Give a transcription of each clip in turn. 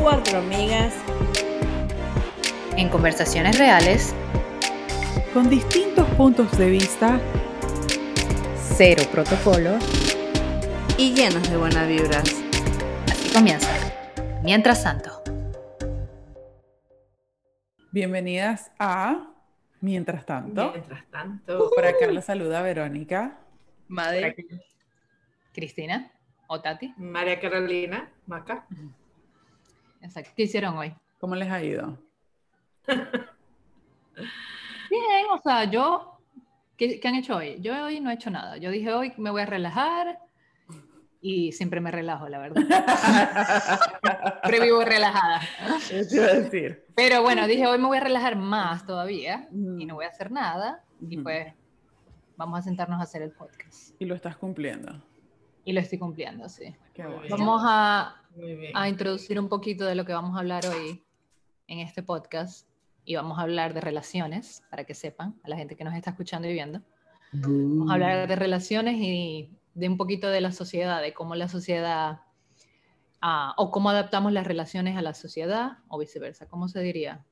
Cuatro amigas En conversaciones reales, con distintos puntos de vista cero protocolo, y llenas de buenas vibras. así comienza. Mientras tanto, Bienvenidas a Mientras tanto. Mientras tanto, Por acá la saluda Verónica. Madre, Cristina o Tati, María Carolina, Maca. exacto. ¿qué hicieron hoy? ¿Cómo les ha ido? Bien, o sea, yo, ¿qué, qué han hecho hoy? Yo hoy no he hecho nada. Yo dije hoy me voy a relajar y siempre me relajo, la verdad. Siempre vivo relajada. Eso iba a decir. Pero bueno, dije hoy me voy a relajar más todavía y no voy a hacer nada y pues vamos a sentarnos a hacer el podcast. Y lo estás cumpliendo. Y lo estoy cumpliendo, sí. Qué. Vamos a, a introducir un poquito de lo que vamos a hablar hoy en este podcast y vamos a hablar de relaciones, para que sepan, a la gente que nos está escuchando y viendo. Vamos a hablar de relaciones y de un poquito de la sociedad, de cómo la sociedad, ah, o cómo adaptamos las relaciones a la sociedad, o viceversa, ¿cómo se diría?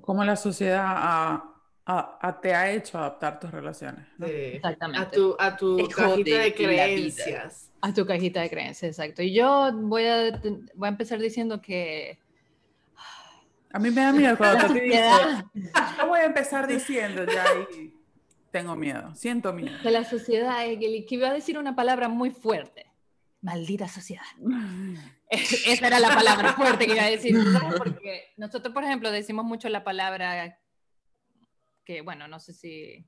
¿Cómo la sociedad ha- ha- ha- te ha hecho adaptar tus relaciones? ¿no? Sí. Exactamente. A tu, a tu cajita de creencias. A tu cajita de creencias, exacto. Y yo voy a, voy a empezar diciendo que A mí me da miedo cuando la Tati dice, sociedad, yo voy a empezar diciendo ya y tengo miedo, siento miedo. que la sociedad, es que, que iba a decir una palabra muy fuerte. Maldita sociedad. Esa era la palabra fuerte que iba a decir. ¿sabes? Porque nosotros, por ejemplo, decimos mucho la palabra que, bueno, no sé si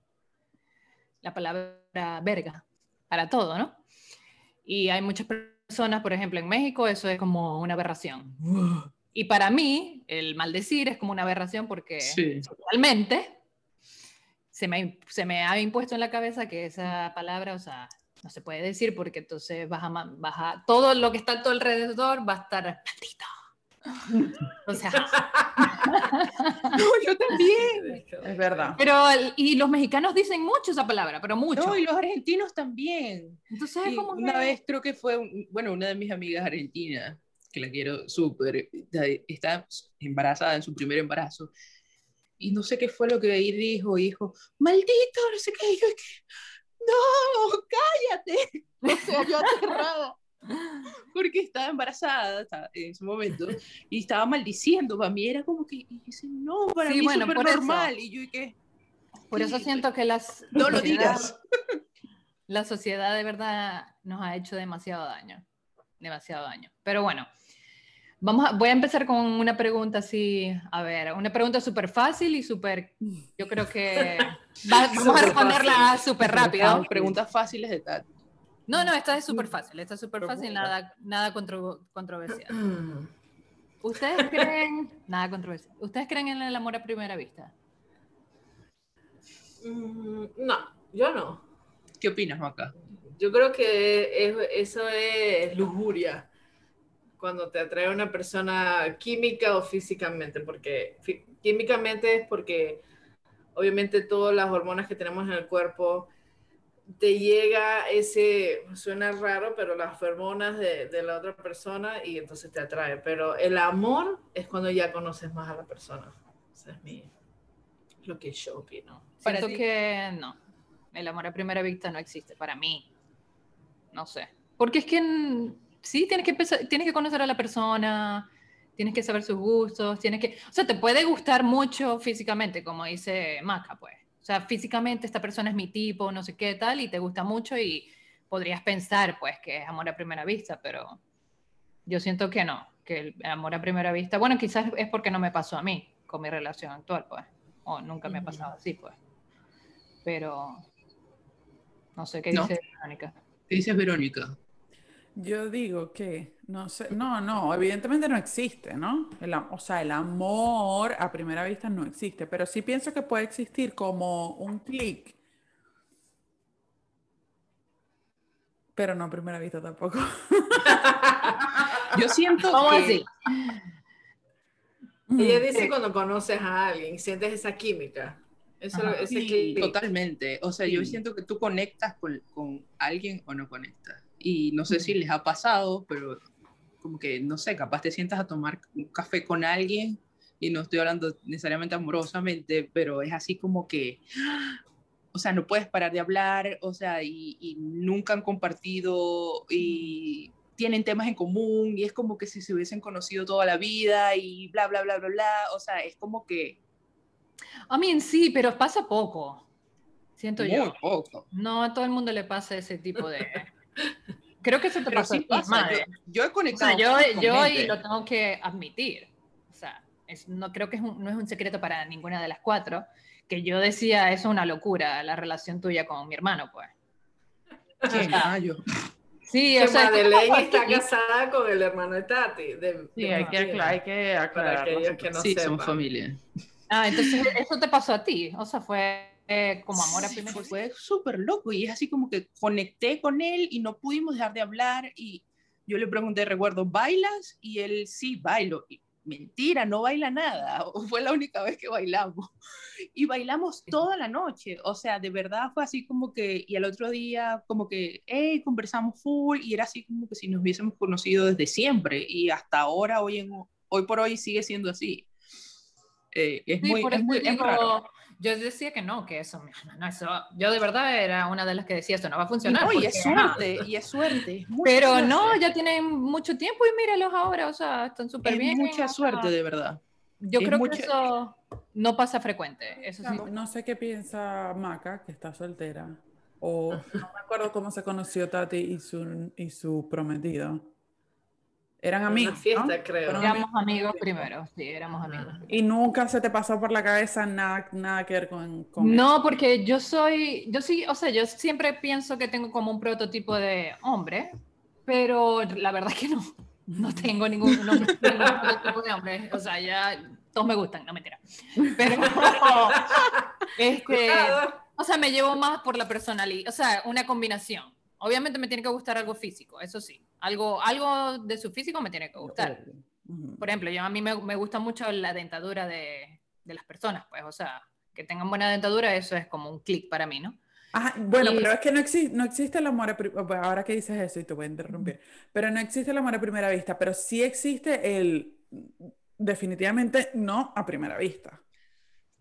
la palabra verga para todo, ¿no? Y hay muchas personas, por ejemplo, en México eso es como una aberración. Y para mí, el maldecir es como una aberración porque Sí. realmente se me, se me ha impuesto en la cabeza que esa palabra, o sea, no se puede decir porque entonces vas a, vas a- todo lo que está a tu alrededor va a estar maldito. O sea, No, yo también. Es verdad. pero, y los mexicanos dicen mucho esa palabra, pero mucho. No, y los argentinos también. Entonces como una que- vez creo que fue, un- bueno, una de mis amigas argentinas, que la quiero súper, está embarazada en su primer embarazo. Y no sé qué fue lo que ahí dijo, y dijo, maldito, no sé qué. Y yo, no, cállate. O sea, yo aterrada. Porque estaba embarazada estaba- en ese momento y estaba maldiciendo. Para mí era como que, y no, para Sí, mí bueno, es súper eso. normal. Y yo, ¿y qué? Por eso siento que las, No lo digas. La sociedad de verdad nos ha hecho demasiado daño, demasiado daño. Pero bueno, vamos a, voy a empezar con una pregunta así, a ver, una pregunta súper fácil y súper, yo creo que va- vamos a responderla súper rápido. Preguntas fáciles de tal. No, no, esta es súper fácil, esta es súper fácil, nada, nada contro- controversial. ¿Ustedes creen, nada controversial, ¿ustedes creen en el amor a primera vista? Mm, No, yo no. ¿Qué opinas, Maca? Yo creo que es- eso es lujuria. Cuando te atrae una persona química o físicamente, porque fí- químicamente es porque obviamente todas las hormonas que tenemos en el cuerpo te llega ese, suena raro, pero las hormonas de, de la otra persona y entonces te atrae. Pero el amor es cuando ya conoces más a la persona. Esa es mi, lo que yo opino. Para Siento ti. que no. El amor a primera vista no existe para mí. No sé. Porque es que sí, tienes que, empezar- tienes que conocer a la persona, tienes que saber sus gustos, tienes que... O sea, te puede gustar mucho físicamente, como dice Maca, pues. O sea, físicamente esta persona es mi tipo, no sé qué tal, y te gusta mucho y podrías pensar, pues, que es amor a primera vista, pero yo siento que no, que el amor a primera vista, bueno, quizás es porque no me pasó a mí con mi relación actual, pues, o nunca me ha pasado así, pues. Pero, no sé qué No. dice Verónica. ¿Qué dices, Verónica? Yo digo que, no sé, no, no, evidentemente no existe, ¿no? El o sea, el amor a primera vista no existe, pero sí pienso que puede existir como un clic, pero no a primera vista tampoco. Yo siento ¿Cómo que así? Ella dice cuando conoces a alguien, sientes esa química. Eso, Ajá. ese Sí, clic. Totalmente. O sea, yo siento que tú conectas con, con alguien o no conectas. Y no sé si les ha pasado, pero como que, no sé, capaz te sientas a tomar un café con alguien y no estoy hablando necesariamente amorosamente, pero es así como que, o sea, no puedes parar de hablar, o sea, y, y nunca han compartido y tienen temas en común y es como que si se hubiesen conocido toda la vida y bla, bla, bla, bla, bla. O sea, es como que A mí en sí, pero pasa poco. Siento muy yo. poco. No a todo el mundo le pasa ese tipo de. Creo que eso te Pero pasa sí pasa. madre. Yo, yo he O conectado. sea, yo, con yo y lo tengo que admitir. O sea, es- no creo que es un- no es un secreto para ninguna de las cuatro que yo decía eso es una locura la relación tuya con mi hermano, pues. ¿Quién? Ah, yo. Sí, Que o sea, Madeleine está casada con el hermano de Tati. de- Sí, de hay que, Martina. acla- hay que Para aclarar. aquellos que no sí, sepan. somos familia. Ah, entonces eso te pasó a ti. O sea, fue eh, como amor a primera fue, súper loco y es así como que conecté con él y no pudimos dejar de hablar y yo le pregunté, recuerdo, ¿bailas? Y él, sí, bailo. Y, Mentira, no baila nada. Fue la única vez que bailamos. Y bailamos toda la noche. O sea, de verdad fue así como que, y al otro día como que, hey, conversamos full y era así como que si nos hubiésemos conocido desde siempre. Y hasta ahora, hoy, en, hoy por hoy, sigue siendo así. Eh, es, Sí, muy, es muy es raro. Yo decía que no, que eso, no, no, eso, yo de verdad era una de las que decía esto no va a funcionar. No, y es suerte, y es suerte. es Pero suerte. no, ya tienen mucho tiempo y míralos ahora, o sea, están súper es bien. mucha o sea, suerte, de verdad. Yo es creo mucha- que eso no pasa frecuente, eso sí. No, no sé qué piensa Maca, que está soltera. O no me acuerdo cómo se conoció Tati y su, y su prometido. Eran En una amigos. fiesta, ¿no? creo. Fueron Éramos amigos primero, sí, éramos amigos. Y nunca se te pasó por la cabeza nada, nada que ver con, con No, porque yo soy, yo sí, o sea, yo siempre pienso que tengo como un prototipo de hombre, pero la verdad es que no, no tengo ningún, no, ningún prototipo de hombre, o sea, ya todos me gustan, no mentira. Pero, este, o sea, me llevo más por la personalidad, o sea, una combinación. Obviamente me tiene que gustar algo físico, eso sí, algo, algo de su físico me tiene que gustar. Por ejemplo, yo a mí me, me gusta mucho la dentadura de, de las personas, pues, o sea, que tengan buena dentadura, eso es como un clic para mí, ¿no? Ajá, bueno, Y- pero es que no, existe no existe el amor a pri- bueno, ahora que dices eso y te voy a interrumpir, pero no existe el amor a primera vista, pero sí existe el definitivamente no a primera vista.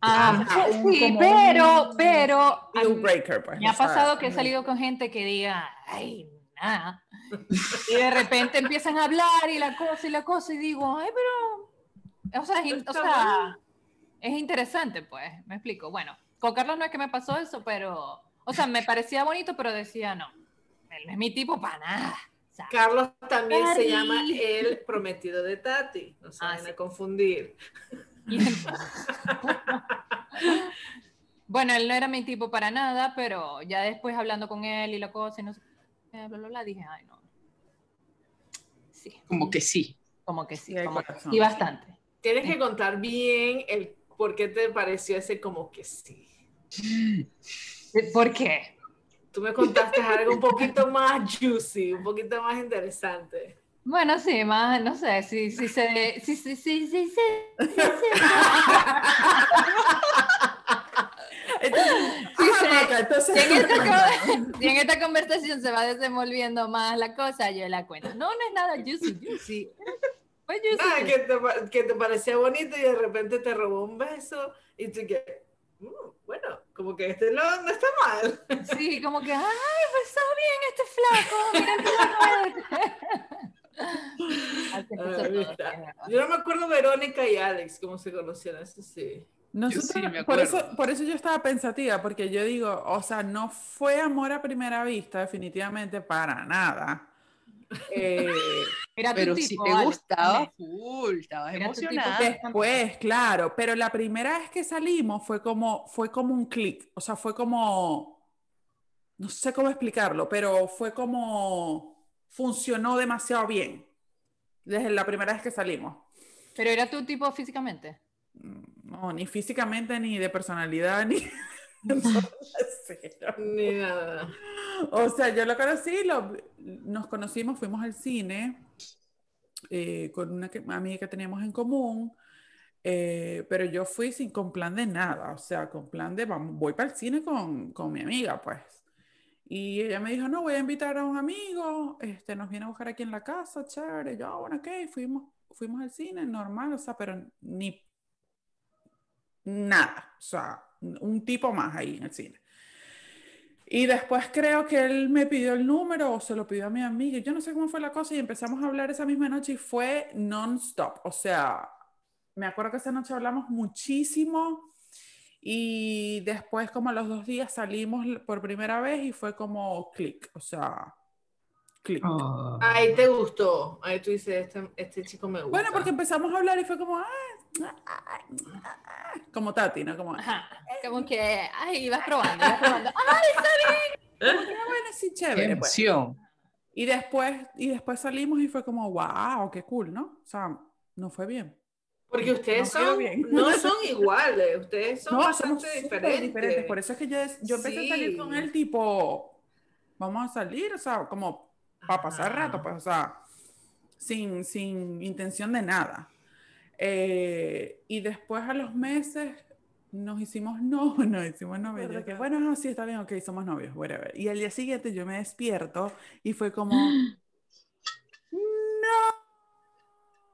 Ah, Ajá, un- sí, pero, un pero Deal mí- breaker, pues. me ha pasado que he salido con gente que diga, ay, nada. Y de repente empiezan a hablar y la cosa y la cosa y digo, ay, pero, o sea, es, in- o Está sea, es interesante, pues, me explico. Bueno, con Carlos no es que me pasó eso, pero, o sea, me parecía bonito, pero decía, no, él no es mi tipo para nada. Carlos también se llama el prometido de Tati. No se Ah, sí. a confundir. Bueno, él no era mi tipo para nada, pero ya después hablando con él y la cosa y no sé bla, bla, bla, dije, ay, no. Sí, Como que sí. como que sí, como que sí, bastante. Tienes que contar bien el por qué te pareció ese como que sí. ¿Por qué? Tú me contaste algo un poquito más juicy, un poquito más interesante. Bueno, sí, más, no sé, sí, sí, se, sí, sí, sí, sí, sí, Entonces, sí, ajá, se- Maca, entonces, Si en, esta, en conversación se va desenvolviendo más la cosa, yo la cuento. No, no es nada juicy, juicy. Juicy. Ah, que te, pa- que te parecía bonito y de repente te robó un beso y tú que, "Mm, bueno, como que este no, no está mal. Sí, como que, ay, pues está bien este flaco, mira el flaco este". Yo no me acuerdo Verónica y Alex cómo se conocieron, eso sí. Nosotros- sí me por, eso, acuerdo. por eso yo estaba pensativa, porque yo digo, o sea, no fue amor a primera vista, definitivamente para nada. Eh, tu Pero tipo, si te gustaba full, estabas emocionada. de- después, claro, pero la primera vez que salimos fue como, fue como un clic, o sea, fue como, no sé cómo explicarlo, pero fue como, funcionó demasiado bien desde la primera vez que salimos. Pero era tu tipo físicamente. No, ni físicamente, ni de personalidad, ni... Ni nada. O sea, yo lo conocí, lo- nos conocimos, fuimos al cine eh, con una que- amiga que teníamos en común. Eh, pero yo fui sin con plan de nada, o sea, con plan de vamos, voy para el cine con, con mi amiga, pues. Y ella me dijo, no, voy a invitar a un amigo, este, nos viene a buscar aquí en la casa, chévere. Yo, "Ah, bueno, ok, fuimos, fuimos al cine, normal, o sea, pero ni nada, o sea, un tipo más ahí en el cine. Y después creo que él me pidió el número o se lo pidió a mi amiga, yo no sé cómo fue la cosa, y empezamos a hablar esa misma noche y fue non-stop, o sea, me acuerdo que esa noche hablamos muchísimo. Y después, como a los dos días, salimos por primera vez y fue como clic, o sea, clic. Ah. Ahí te gustó. Ahí tú dices, este, este chico me gusta. Bueno, porque empezamos a hablar y fue como, ah, como Tati, ¿no? Como, ah, Ajá. Como que, ay, vas probando, vas probando. ¡Ay, bueno, sí, Qué chévere. pues. Y después, y después salimos y fue como, wow, qué cool, ¿no? O sea, no fue bien. Porque ustedes No son, bien. no son iguales, ustedes son No, bastante somos diferentes. diferentes. Por eso es que yo, yo empecé a salir con Sí. él tipo, vamos a salir, o sea, como para pasar Ajá. rato, pues, o sea, sin, sin intención de nada. Eh, y después a los meses nos hicimos no, nos hicimos novios. Yo bueno, no, sí, está bien, ok, somos novios, whatever. Y al día siguiente yo me despierto y fue como, no,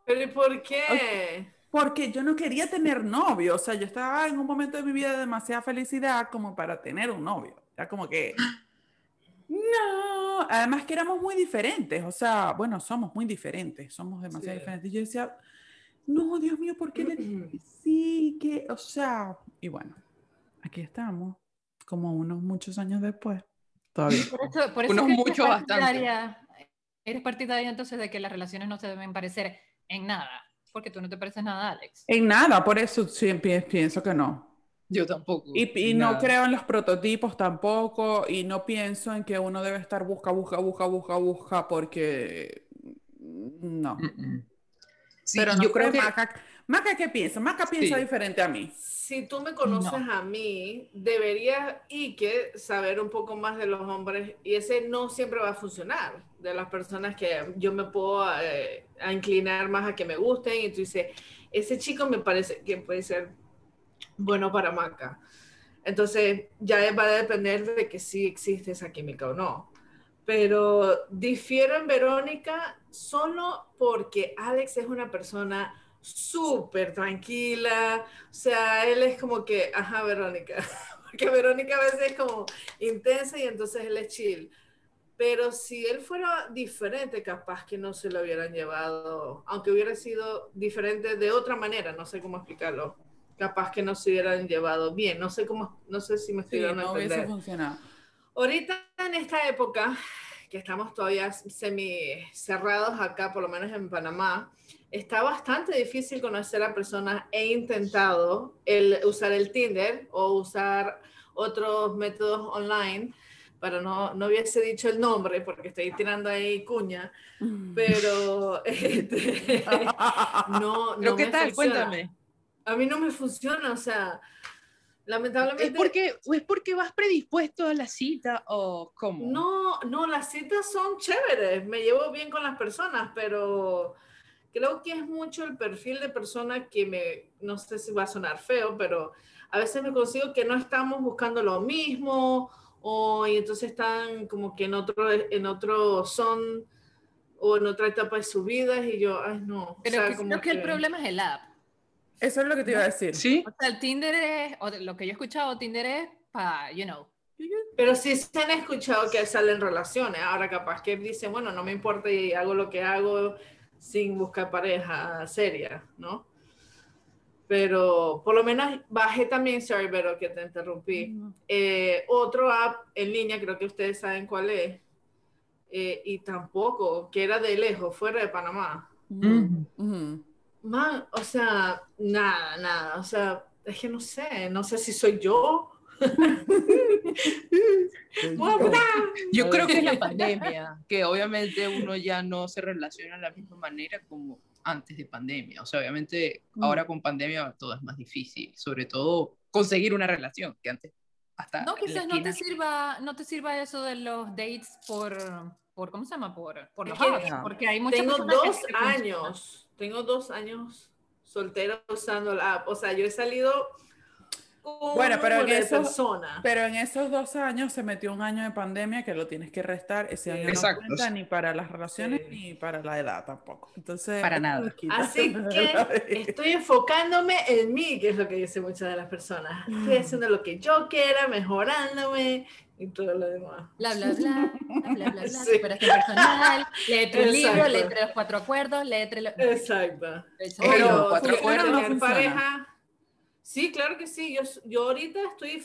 Pero ¿y por qué? porque yo no quería tener novio, o sea, yo estaba en un momento de mi vida de demasiada felicidad como para tener un novio. Era como que, no, además que éramos muy diferentes, o sea, bueno, somos muy diferentes, somos demasiado Sí. diferentes. Y yo decía, no, Dios mío, ¿por qué le que sí? Que, o sea, y bueno, aquí estamos, como unos muchos años después, todavía. Por eso, por eso Unos es que eres mucho bastante. partidaria- Eres partidaria entonces de que las relaciones no se deben parecer en nada, porque tú no te pareces nada Alex. En nada, por eso siempre pienso que no. Yo tampoco. Y, y no creo en los prototipos tampoco, y no pienso en que uno debe estar busca, busca, busca, busca, busca, porque no. Mm, mm. Sí, Pero no yo creo que Maca, Maca, ¿qué piensa? Maca piensa Sí. diferente a mí. Si tú me conoces a mí, deberías y que saber un poco más de los hombres y ese no siempre va a funcionar. De las personas que yo me puedo eh, a inclinar más a que me gusten y tú dices, ese chico me parece que puede ser bueno para Maca. Entonces ya va a depender de que si existe esa química o no. Pero difiero en Verónica solo porque Alex es una persona súper tranquila. O sea, él es como que, ajá, Verónica. Porque Verónica a veces es como intensa y entonces él es chill. Pero si él fuera diferente, capaz que no se lo hubieran llevado, aunque hubiera sido diferente de otra manera, no sé cómo explicarlo. Capaz que no se hubieran llevado bien, no sé cómo, no sé si me estoy Sí, dando a no hubiese funcionado. Ahorita en esta época, que estamos todavía semi cerrados acá, por lo menos en Panamá, está bastante difícil conocer a personas. He intentado el, usar el Tinder o usar otros métodos online, pero no, no hubiese dicho el nombre porque estoy tirando ahí cuña, pero este, no, ¿Pero no qué me tal? funciona. Cuéntame. A mí no me funciona, o sea, lamentablemente... ¿Es porque, ¿O es porque vas predispuesto a la cita o cómo? No, no, las citas son chéveres, me llevo bien con las personas, pero creo que es mucho el perfil de persona que me, no sé si va a sonar feo, pero a veces me consigo que no estamos buscando lo mismo, o y entonces están como que en otro, en otro son, o en otra etapa de su vida, y yo, ay no. o Pero sea, que como creo que el problema es el app. Eso es lo que te iba a decir. ¿Sí? O sea, el Tinder es, o lo que yo he escuchado, Tinder es para, you know. Pero sí se han escuchado que salen relaciones. Ahora capaz que dicen, bueno, no me importa y hago lo que hago sin buscar pareja seria, ¿no? Pero por lo menos bajé también, sorry, pero que te interrumpí. eh, otro app en línea, creo que ustedes saben cuál es, eh, y tampoco, que era de lejos, fuera de Panamá. Man, o sea, nada, nada, o sea, es que no sé, no sé si soy yo. Yo creo que es la pandemia, que obviamente uno ya no se relaciona de la misma manera como antes de pandemia. O sea, obviamente Mm. ahora con pandemia todo es más difícil, sobre todo conseguir una relación, que antes hasta No, quizás no te sirva, no te sirva eso de los dates por, por ¿cómo se llama? Por, por los apps, porque hay muchas Tengo personas que dos años, tengo dos años soltera usando la app. O sea, yo he salido con Bueno, pero en de eso- personas. Pero en esos dos años se metió un año de pandemia que lo tienes que restar. Ese año Exacto. no cuenta ni para las relaciones Sí. ni para la edad tampoco. Entonces, Para nada. Así que estoy enfocándome en mí, que es lo que dicen muchas de las personas. Estoy haciendo lo que yo quiera, mejorándome y todo lo demás. Bla, bla, bla, bla, bla, bla, Sí. superación personal, léete un libro, léete los cuatro acuerdos, léete lo... Exacto. Exacto. Pero cuatro acuerdos pareja. Sí, claro que sí. Yo, yo ahorita estoy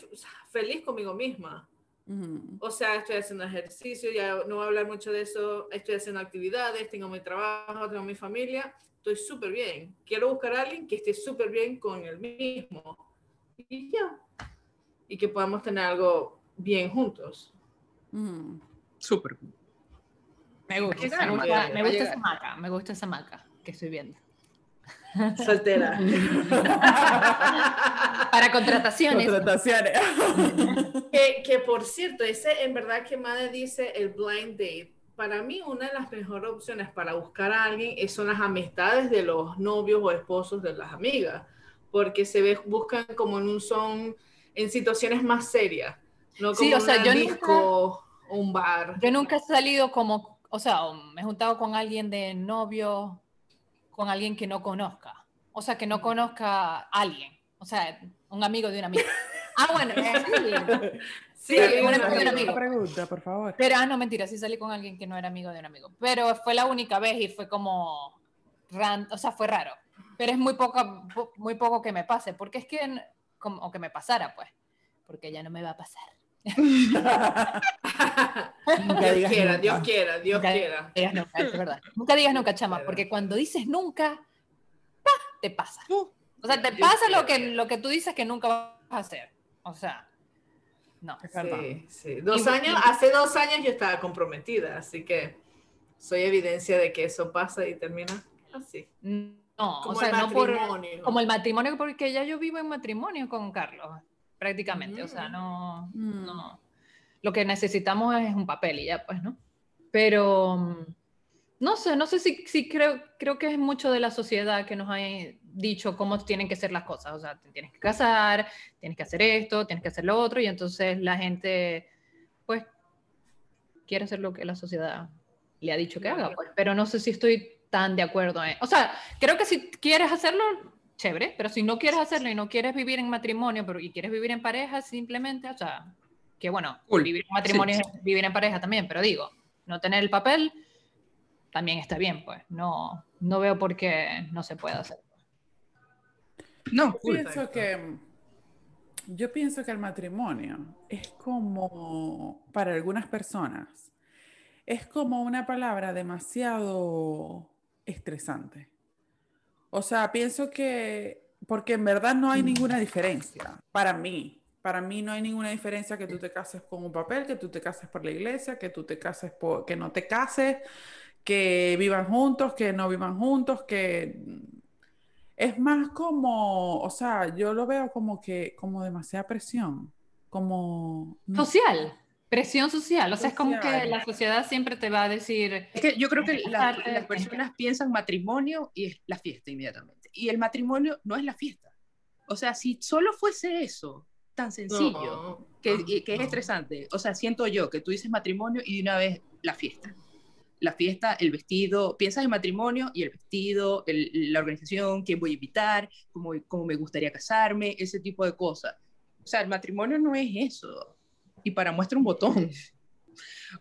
feliz conmigo misma. Ujú. O sea, estoy haciendo ejercicio, ya no voy a hablar mucho de eso. Estoy haciendo actividades, tengo mi trabajo, tengo mi familia. Estoy súper bien. Quiero buscar a alguien que esté súper bien con el mismo. Y ya. Y que podamos tener algo bien juntos. Ujú. Súper. Me gusta, llegar, me gusta, me gusta esa maca, me gusta esa maca que estoy viendo. Soltera. Para contrataciones, Contrataciones. Que, que, por cierto, ese en verdad que Made dice el blind date. Para mí, una de las mejores opciones para buscar a alguien es- son las amistades de los novios o esposos de las amigas, porque se ve, buscan como en un son en situaciones más serias, no como Sí, o sea, yo disco, un bar. yo nunca he salido como, o sea, me he juntado con alguien de novio, con alguien que no conozca, o sea, que no conozca a alguien, o sea, un amigo de un amigo. Ah, bueno, eh, sí, Sí, Sí, una una amiga de un amigo. pregunta, por favor. Pero, ah, no, mentira, sí salí con alguien que no era amigo de un amigo. Pero fue la única vez y fue como, ran- o sea, fue raro. Pero es muy poco, po- muy poco que me pase, porque es que, como, o que me pasara, pues, porque ya no me va a pasar. Nunca Dios digas quiera, nunca. Dios quiera, Dios Nunca quiera. digas nunca, es verdad. Nunca digas nunca, chama, porque cuando dices nunca, ¡pa! te pasa. Uh, O sea, te Dios pasa lo que, lo que tú dices que nunca vas a hacer. O sea, no. Es verdad. Sí, sí. Dos Y- años, hace dos años yo estaba comprometida, así que soy evidencia de que eso pasa y termina así. No, Como o sea, el no por... matrimonio. Como el matrimonio, porque ya yo vivo en matrimonio con Carlos, prácticamente. O sea, Mm. no, Mm. no. Lo que necesitamos es un papel y ya, pues, ¿no? Pero mm, no sé, no sé si, si creo, creo que es mucho de la sociedad que nos ha dicho cómo tienen que ser las cosas. O sea, te tienes que casar, tienes que hacer esto, tienes que hacer lo otro, y entonces la gente, pues, quiere hacer lo que la sociedad le ha dicho que haga, pues. Pero no sé si estoy tan de acuerdo. en- O sea, creo que si quieres hacerlo, chévere, pero si no quieres hacerlo y no quieres vivir en matrimonio, pero y quieres vivir en pareja, simplemente, o sea, que bueno, Cool. vivir en matrimonio Sí, es vivir en pareja también, pero digo, no tener el papel también está bien, pues. No, no veo por qué no se puede hacer. no, Yo pienso que yo pienso que el matrimonio es como para algunas personas es como una palabra demasiado estresante. O sea, pienso que porque en verdad no hay ninguna diferencia para mí. Para mí no hay ninguna diferencia que tú te cases con un papel, que tú te cases por la iglesia, que tú te cases por, que no te cases, que vivan juntos, que no vivan juntos, que es más como, o sea, yo lo veo como que, como demasiada presión, como... Social, presión social. O sea, es como que Social. la sociedad siempre te va a decir, Es que yo creo que la- las personas piensan matrimonio y es la fiesta inmediatamente. Y el matrimonio no es la fiesta. O sea, si solo fuese eso, tan sencillo, No, que, no, que es no. estresante. O sea, siento yo que tú dices matrimonio y de una vez la fiesta. La fiesta, el vestido, piensas en matrimonio y el vestido, el- la organización, quién voy a invitar, cómo, cómo me gustaría casarme, ese tipo de cosas. O sea, el matrimonio no es eso. Y para muestra un botón.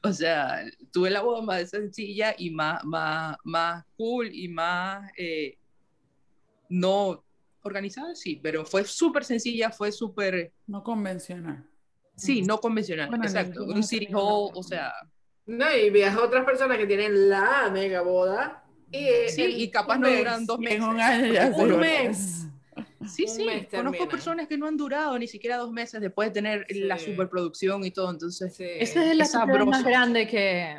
O sea, tuve la boda más sencilla y más, más, más cool y más eh, no organizada, sí, pero fue súper sencilla, fue súper, No convencional. sí, no convencional, Bueno, exacto. Un city hall, o sea, No, y viaja otras personas que tienen la mega boda. Y, sí, en y capaz no mes, duran dos meses. un Un mes. Sí, un sí, conozco terminan. personas que no han durado ni siquiera dos meses después de tener la Sí. superproducción y todo, entonces, Sí, esa es la Es sociedad más sabroso. grande que...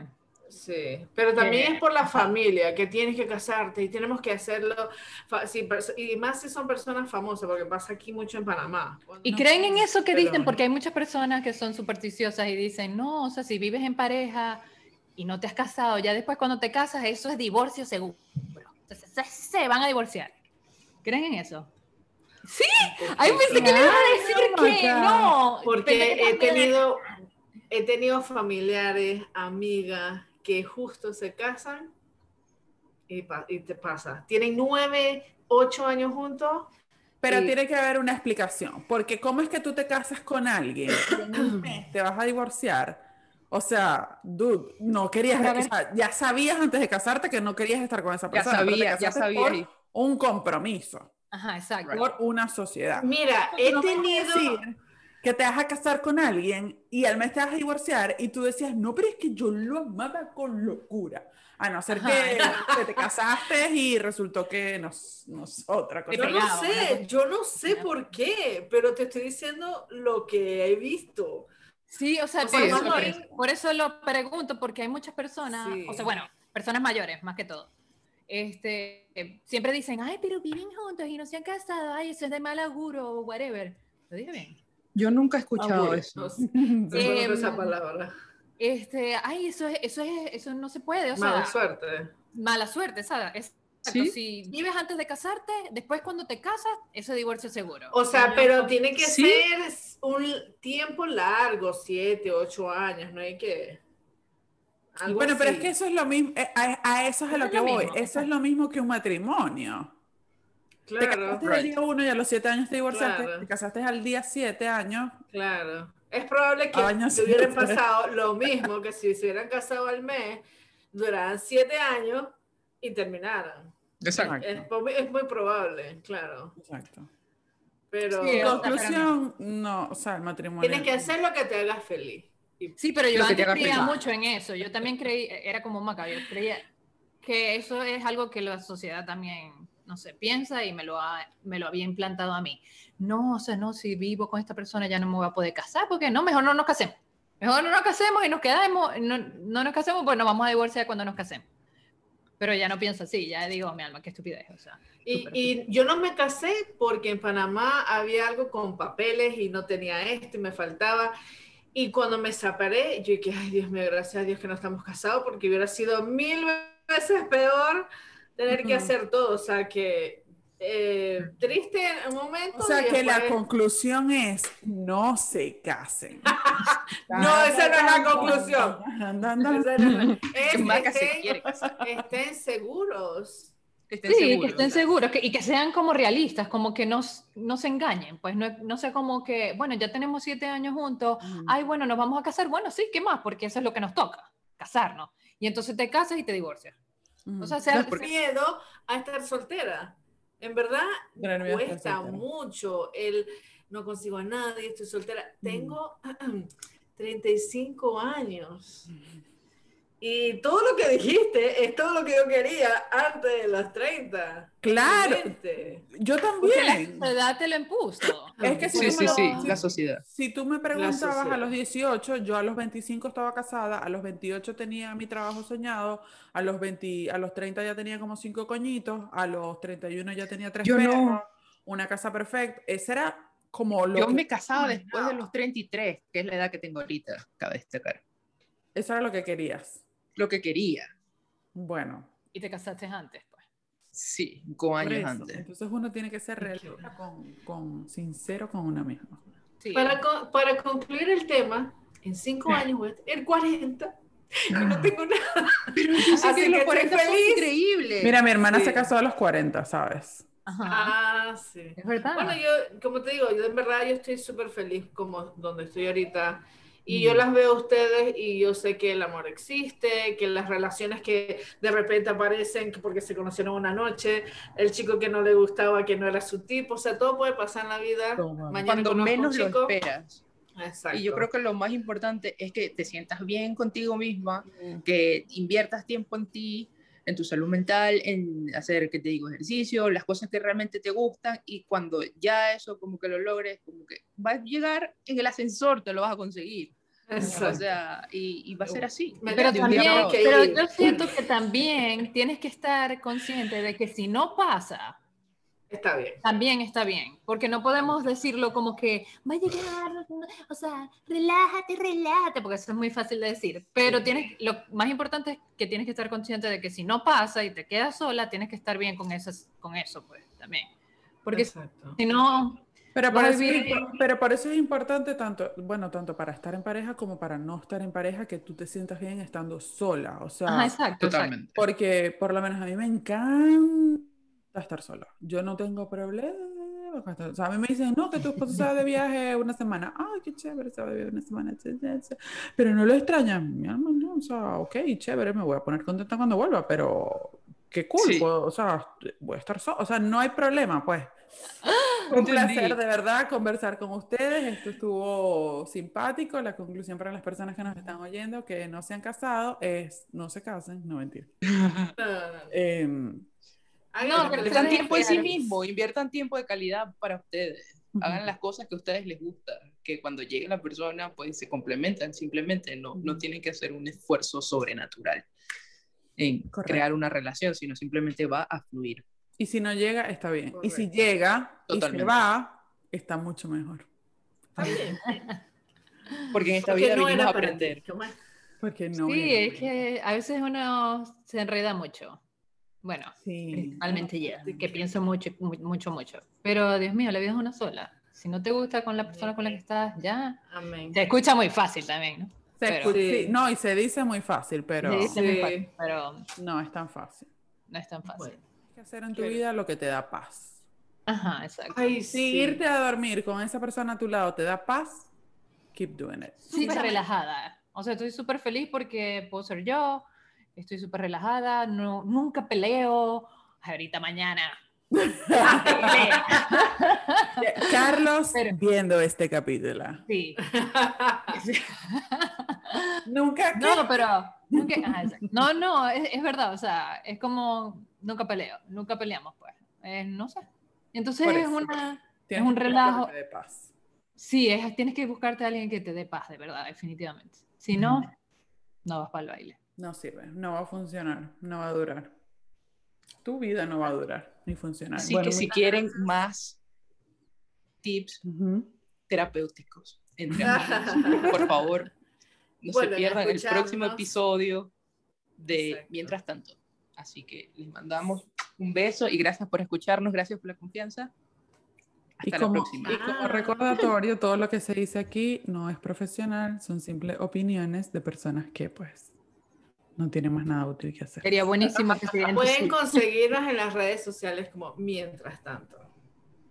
sí. Pero también que- es por la familia, que tienes que casarte y tenemos que hacerlo. sí, y más si son personas famosas, porque pasa aquí mucho en Panamá. Y No creen en eso que dicen, porque hay muchas personas que son supersticiosas y dicen, no, o sea, si vives en pareja y no te has casado, ya después cuando te casas, eso es divorcio seguro. Entonces se, se van a divorciar. ¿Creen en eso? Sí, ay, pensé que le iba a decir que Caramba. no. Porque que he tenido, he tenido familiares, amigas que justo se casan y, pa- y te pasa. Tienen nueve, ocho años juntos. Pero Sí. tiene que haber una explicación, porque ¿cómo es que tú te casas con alguien te vas a divorciar? O sea, dude, no querías, o sea, ya sabías antes de casarte que no querías estar con esa Ya persona. ya casaste sabía. por y- un compromiso, Ajá, exacto. por una sociedad. Mira, he No tenido... decir que te vas a casar con alguien y al mes te vas a divorciar y tú decías, no, pero es que yo lo amaba con locura. A no ser que, que te casaste y resultó que no, es- no es otra cosa. Yo no sé, yo no sé por qué, pero te estoy diciendo lo que he visto. Sí, o sea, por, sea, eso, eso lo- parece. por eso lo pregunto, porque hay muchas personas, Sí. o sea, bueno, personas mayores más que todo, este, que siempre dicen, ay, pero viven juntos y no se han casado, ay, eso es de mal auguro o whatever. ¿Lo dije bien? Yo nunca he escuchado Abuelo. eso. No, no conozco Em, esa palabra. Este, ay, eso es, eso es, eso no se puede, o sea, Mala suerte. mala suerte, ¿sabes? Exacto, ¿Sí? Si vives antes de casarte, después cuando te casas, ese divorcio seguro. O sea, No, pero tiene que ¿Sí? ser un tiempo largo, siete, ocho años, no hay que... Algo Bueno, pero es así. que eso es lo mismo, eh, a, a eso es a Eso lo es que lo voy. mismo, Eso es lo mismo que un matrimonio. Te Claro, casaste el día uno y a los siete años te divorciaste. Claro. Te casaste al día siete años. claro. Es probable que te hubieran pasado lo mismo que si se hubieran casado al mes, duraran siete años y terminaran. Exacto. Es, es muy probable, claro. Exacto. Pero Sí, En conclusión, no, o sea, el matrimonio. tienes que hacer lo que te haga feliz. Sí, pero yo antes creía mucho en eso. Yo también creí, era como Maca, yo creía que eso es algo que la sociedad también, no sé, piensa y me lo, ha, me lo había implantado a mí. No, o sea, no, si vivo con esta persona ya no me voy a poder casar, porque no, mejor no nos casemos. Mejor no nos casemos y nos quedamos, no, no nos casemos, pues nos vamos a divorciar cuando nos casemos. Pero ya no pienso así, ya digo, mi alma, qué estupidez, o sea. Y, y yo no me casé porque en Panamá había algo con papeles y no tenía esto y me faltaba. Y cuando me separé, yo dije, ay Dios mío, gracias a Dios que no estamos casados porque hubiera sido mil veces peor tener que Ujú. hacer todo. O sea que eh, triste en un momento. O sea, que la después- conclusión es: no se casen. No, esa no es la conclusión. Que estén seguros. Que estén Sí, seguros, que estén seguros que- y que sean como realistas, como que no, s- no se engañen, pues no, no sea como que, bueno, ya tenemos siete años juntos, ay, bueno, nos vamos a casar, bueno, sí, ¿qué más? Porque eso es lo que nos toca, casarnos. Y entonces te casas y te divorcias. O sea, sea, No, porque- miedo a estar soltera. En verdad, cuesta mucho el no consigo a nadie, estoy soltera. Tengo 35 años. Y todo lo que dijiste es todo lo que yo quería antes de los 30. Claro. Realmente. Yo porque la también. sociedad te lo impuso. Es que si Sí, tú sí, me lo- sí, si- la sociedad. Si tú me preguntabas a los 18, yo a los 25 estaba casada, a los 28 tenía mi trabajo soñado, a los 20, a los 30 ya tenía como cinco coñitos, a los 31 ya tenía tres Yo no. perros, una casa perfecta. Ese era como lo Yo que, me casaba después de los 33, que es la edad que tengo ahorita, cabe destacar. eso era lo que querías. Lo que quería, Bueno, Y te casaste antes, pues. sí, cinco por años antes. Entonces uno tiene que ser realista con, con- sincero con uno mismo. Sí. Para, co- para concluir el tema, en 5 años voy a tener 40 y no tengo nada. Pero yo sé Así que los que estoy 40 son feliz. increíbles. Mira, mi hermana Sí. se casó a los 40, ¿sabes? Ajá. Ah, sí. es verdad. Bueno, yo, como te digo, yo en verdad yo estoy súper feliz como donde estoy ahorita. Y yo las veo a ustedes y yo sé que el amor existe, que las relaciones que de repente aparecen que porque se conocieron una noche, el chico que no le gustaba, que no era su tipo, o sea, todo puede pasar en la vida. Toma. Mañana Cuando un menos lo chico. esperas. Exacto. Y yo creo que lo más importante es que te sientas bien contigo misma, que inviertas tiempo en ti, en tu salud mental, en hacer, que te digo, ejercicio, las cosas que realmente te gustan y cuando ya eso como que lo logres, como que va a llegar en el ascensor, te lo vas a conseguir. O Exacto. sea, y, y va a ser así. Pero también, pero yo siento que también tienes que estar consciente de que si no pasa, Está bien. también está bien, porque no podemos decirlo como que va a llegar, o sea, relájate, relájate, porque eso es muy fácil de decir, pero tienes, lo más importante es que tienes que estar consciente de que si no pasa y te quedas sola, tienes que estar bien con, esas, con eso, pues, también. Porque Exacto. si no, Pero por, eso pero por eso es importante tanto, bueno, tanto para estar en pareja como para no estar en pareja, que tú te sientas bien estando sola. O sea, ajá, exacto. Totalmente. porque por lo menos a mí me encanta estar sola. Yo no tengo problema. O sea, a mí me dicen, no, que tu esposo se va de viaje una semana. Ay, qué chévere, se va de viaje una semana. che, che, che". Pero no lo extrañan. Mi alma no, o sea, ok, chévere, me voy a poner contenta cuando vuelva, pero qué cool, Sí. puedo- o sea, voy a estar sola. O sea, no hay problema, pues. Un Entendí. placer de verdad conversar con ustedes. Esto estuvo simpático. La conclusión para las personas que nos están oyendo que no se han casado es no se casen, no mentir. No, no, no. Em, No, pero les Inviertan tiempo en sí mismo, inviertan tiempo de calidad para ustedes. Hagan las cosas que a ustedes les gusta, que cuando llegue la persona, pues se complementan, simplemente no, no tienen que hacer un esfuerzo sobrenatural en Correcto. crear una relación, sino simplemente va a fluir. Y si no llega, está bien. Y si Correcto. llega y se Totalmente. va, está mucho mejor. Está bien. Porque en esta Porque vida no venimos a aprender. Porque no. Sí, es que a veces uno se enreda mucho. Bueno, Sí. principalmente ya, que pienso mucho, mu- mucho, mucho. Pero Dios mío, la vida es una sola. Si no te gusta con la persona con la que estás, ya. Amén. Se escucha muy fácil también, ¿no? Se pero- sí. No, y se dice muy fácil, pero Se dice muy Sí. fácil, pero no es tan fácil. no es tan fácil. Bueno. Que hacer en tu Claro. vida lo que te da paz. Ajá, exacto. Ay, Si sí. irte a dormir con esa persona a tu lado te da paz, keep doing it. Súper relajada. O sea, estoy súper feliz porque puedo ser yo, estoy súper relajada, no, nunca peleo. Ahorita mañana. Carlos Pero- viendo este capítulo. Sí. Nunca. No, pero. nunca- no, no, es, es verdad. O sea, es como. Nunca peleo, nunca peleamos, pues. Eh, no sé. Entonces Por es eso. una. Tienes un relajo. que te dé paz. Sí, es, tienes que buscarte a alguien que te dé paz, de verdad, definitivamente. Si no, no vas para el baile. No sirve, no va a funcionar, no va a durar. Tu vida no va a durar ni funcionar. Así Bueno, que si quieren gracias. más tips terapéuticos entre amigos, por favor, no Bueno, se pierdan el próximo episodio de Exacto. Mientras tanto. Así que les mandamos un beso y gracias por escucharnos, gracias por la confianza. Y Hasta la como, próxima. y como Ah. recordatorio, todo lo que se dice aquí no es profesional, son simples opiniones de personas que pues no tienen más nada útil que hacer. Sería buenísimo que se Pueden conseguirnos en las redes sociales como mientras tanto.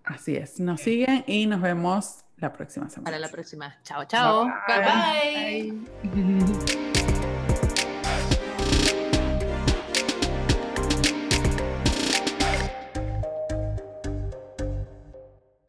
Así es, nos siguen y nos vemos la próxima semana. Para la próxima. Chao, chao. Bye bye. Bye.